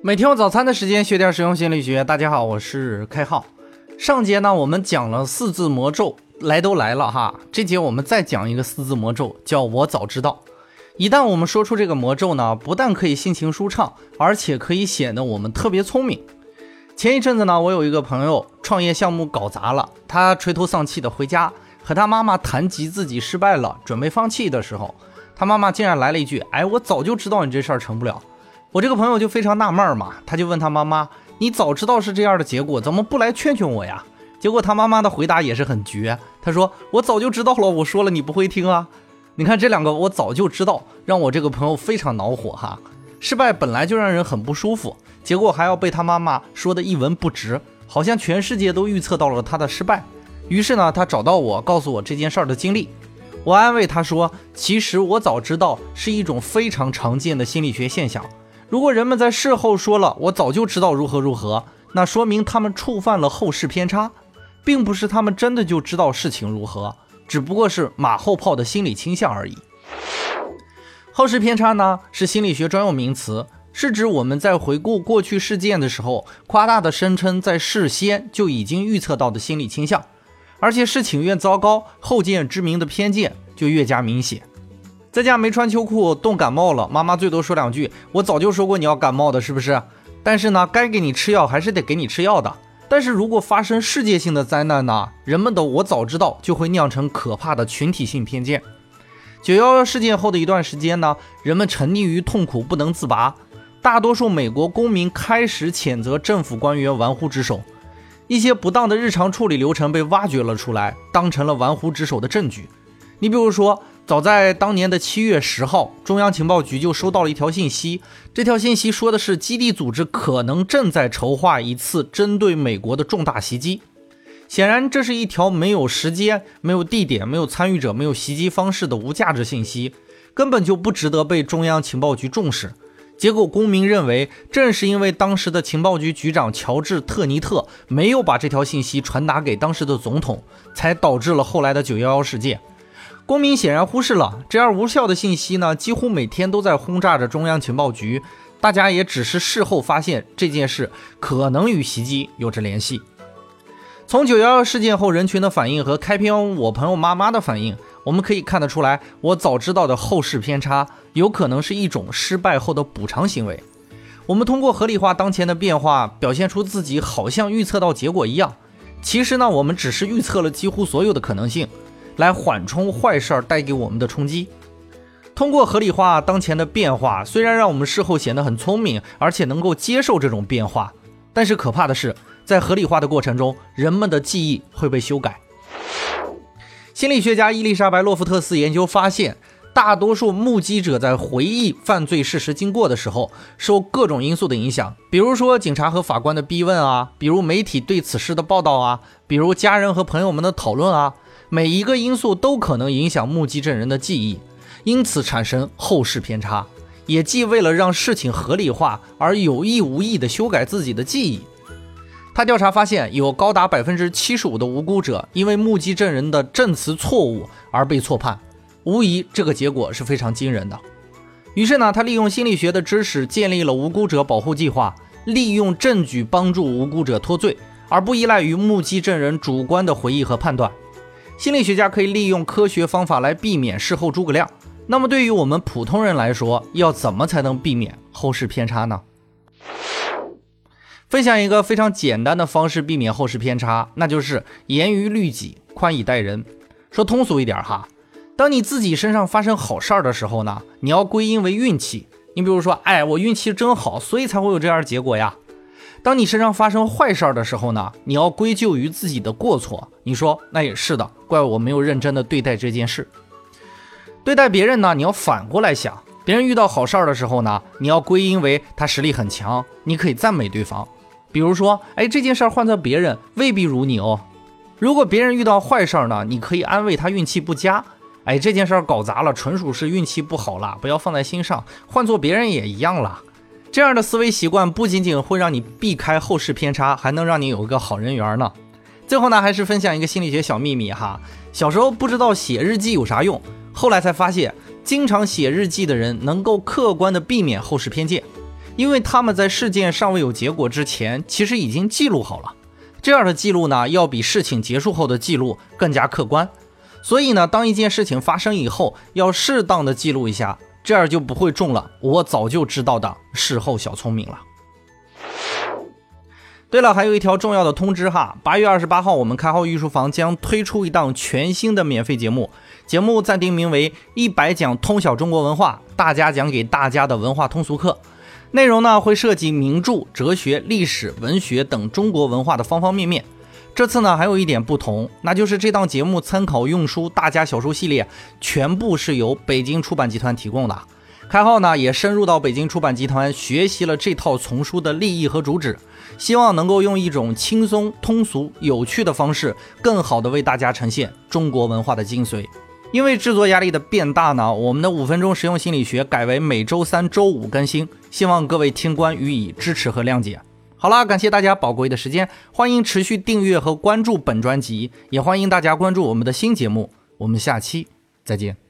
每天用早餐的时间学点实用心理学。大家好，我是开浩。上节呢，我们讲了四字魔咒，来都来了哈。这节我们再讲一个四字魔咒，叫我早知道。一旦我们说出这个魔咒呢，不但可以心情舒畅，而且可以显得我们特别聪明。前一阵子呢，我有一个朋友创业项目搞砸了，他垂头丧气的回家，和他妈妈谈及自己失败了，准备放弃的时候，他妈妈竟然来了一句：“哎，我早就知道你这事儿成不了。”我这个朋友就非常纳闷儿嘛，他就问他妈妈：“你早知道是这样的结果，怎么不来劝劝我呀？”结果他妈妈的回答也是很绝，他说：“我早就知道了，我说了你不会听啊。”你看这两个，我早就知道，让我这个朋友非常恼火哈。失败本来就让人很不舒服，结果还要被他妈妈说的一文不值，好像全世界都预测到了他的失败。于是呢，他找到我，告诉我这件事儿的经历。我安慰他说：“其实我早知道是一种非常常见的心理学现象。”如果人们在事后说了“我早就知道如何如何”，那说明他们触犯了后视偏差，并不是他们真的就知道事情如何，只不过是马后炮的心理倾向而已。后视偏差呢，是心理学专用名词，是指我们在回顾过去事件的时候，夸大的声称在事先就已经预测到的心理倾向，而且事情越糟糕，后见之明的偏见就越加明显。在家没穿秋裤，冻感冒了，妈妈最多说两句：“我早就说过你要感冒的，是不是？”但是呢，该给你吃药还是得给你吃药的。但是如果发生世界性的灾难呢？人们的“我早知道”就会酿成可怕的群体性偏见。九幺幺事件后的一段时间呢，人们沉溺于痛苦不能自拔，大多数美国公民开始谴责政府官员玩忽职守，一些不当的日常处理流程被挖掘了出来，当成了玩忽职守的证据。你比如说。早在当年的七月十号，中央情报局就收到了一条信息。这条信息说的是基地组织可能正在筹划一次针对美国的重大袭击。显然，这是一条没有时间、没有地点、没有参与者、没有袭击方式的无价值信息，根本就不值得被中央情报局重视。结果，公民认为，正是因为当时的情报局局长乔治·特尼特没有把这条信息传达给当时的总统，才导致了后来的九幺幺事件。公民显然忽视了这样无效的信息呢，几乎每天都在轰炸着中央情报局。大家也只是事后发现这件事可能与袭击有着联系。从九幺幺事件后人群的反应和开篇我朋友妈妈的反应，我们可以看得出来，我早知道的后视偏差有可能是一种失败后的补偿行为。我们通过合理化当前的变化，表现出自己好像预测到结果一样。其实呢，我们只是预测了几乎所有的可能性。来缓冲坏事儿带给我们的冲击。通过合理化当前的变化，虽然让我们事后显得很聪明，而且能够接受这种变化，但是可怕的是，在合理化的过程中，人们的记忆会被修改。心理学家伊丽莎白·洛夫特斯研究发现，大多数目击者在回忆犯罪事实经过的时候，受各种因素的影响，比如说警察和法官的逼问啊，比如媒体对此事的报道啊，比如家人和朋友们的讨论啊。每一个因素都可能影响目击证人的记忆，因此产生后视偏差，也即为了让事情合理化而有意无意地修改自己的记忆。他调查发现，有高达百分之七十五的无辜者因为目击证人的证词错误而被错判，无疑这个结果是非常惊人的。于是呢，他利用心理学的知识建立了无辜者保护计划，利用证据帮助无辜者脱罪，而不依赖于目击证人主观的回忆和判断。心理学家可以利用科学方法来避免事后诸葛亮。那么，对于我们普通人来说，要怎么才能避免后视偏差呢？分享一个非常简单的方式避免后视偏差，那就是严于律己，宽以待人。说通俗一点哈，当你自己身上发生好事儿的时候呢，你要归因为运气。你比如说，哎，我运气真好，所以才会有这样的结果呀。当你身上发生坏事儿的时候呢，你要归咎于自己的过错。你说那也是的，怪我没有认真的对待这件事。对待别人呢，你要反过来想，别人遇到好事儿的时候呢，你要归因为他实力很强，你可以赞美对方。比如说，哎，这件事儿换做别人未必如你哦。如果别人遇到坏事儿呢，你可以安慰他运气不佳。哎，这件事儿搞砸了，纯属是运气不好啦，不要放在心上。换做别人也一样啦。这样的思维习惯不仅仅会让你避开后视偏差，还能让你有一个好人缘呢。最后呢，还是分享一个心理学小秘密哈。小时候不知道写日记有啥用，后来才发现，经常写日记的人能够客观的避免后视偏见。因为他们在事件尚未有结果之前，其实已经记录好了。这样的记录呢，要比事情结束后的记录更加客观。所以呢，当一件事情发生以后，要适当的记录一下，这样就不会中了我早就知道的事后小聪明了。对了，还有一条重要的通知哈，八月二十八号，我们开号御书房将推出一档全新的免费节目，节目暂定名为《一百讲通晓中国文化》，大家讲给大家的文化通俗课。内容呢会涉及名著、哲学、历史、文学等中国文化的方方面面。这次呢还有一点不同，那就是这档节目参考用书大家小说系列，全部是由北京出版集团提供的。开号呢也深入到北京出版集团学习了这套丛书的立意和主旨，希望能够用一种轻松、通俗、有趣的方式，更好的为大家呈现中国文化的精髓。因为制作压力的变大呢，我们的五分钟实用心理学改为每周三、周五更新，希望各位听官予以支持和谅解。好啦，感谢大家宝贵的时间，欢迎持续订阅和关注本专辑，也欢迎大家关注我们的新节目。我们下期再见。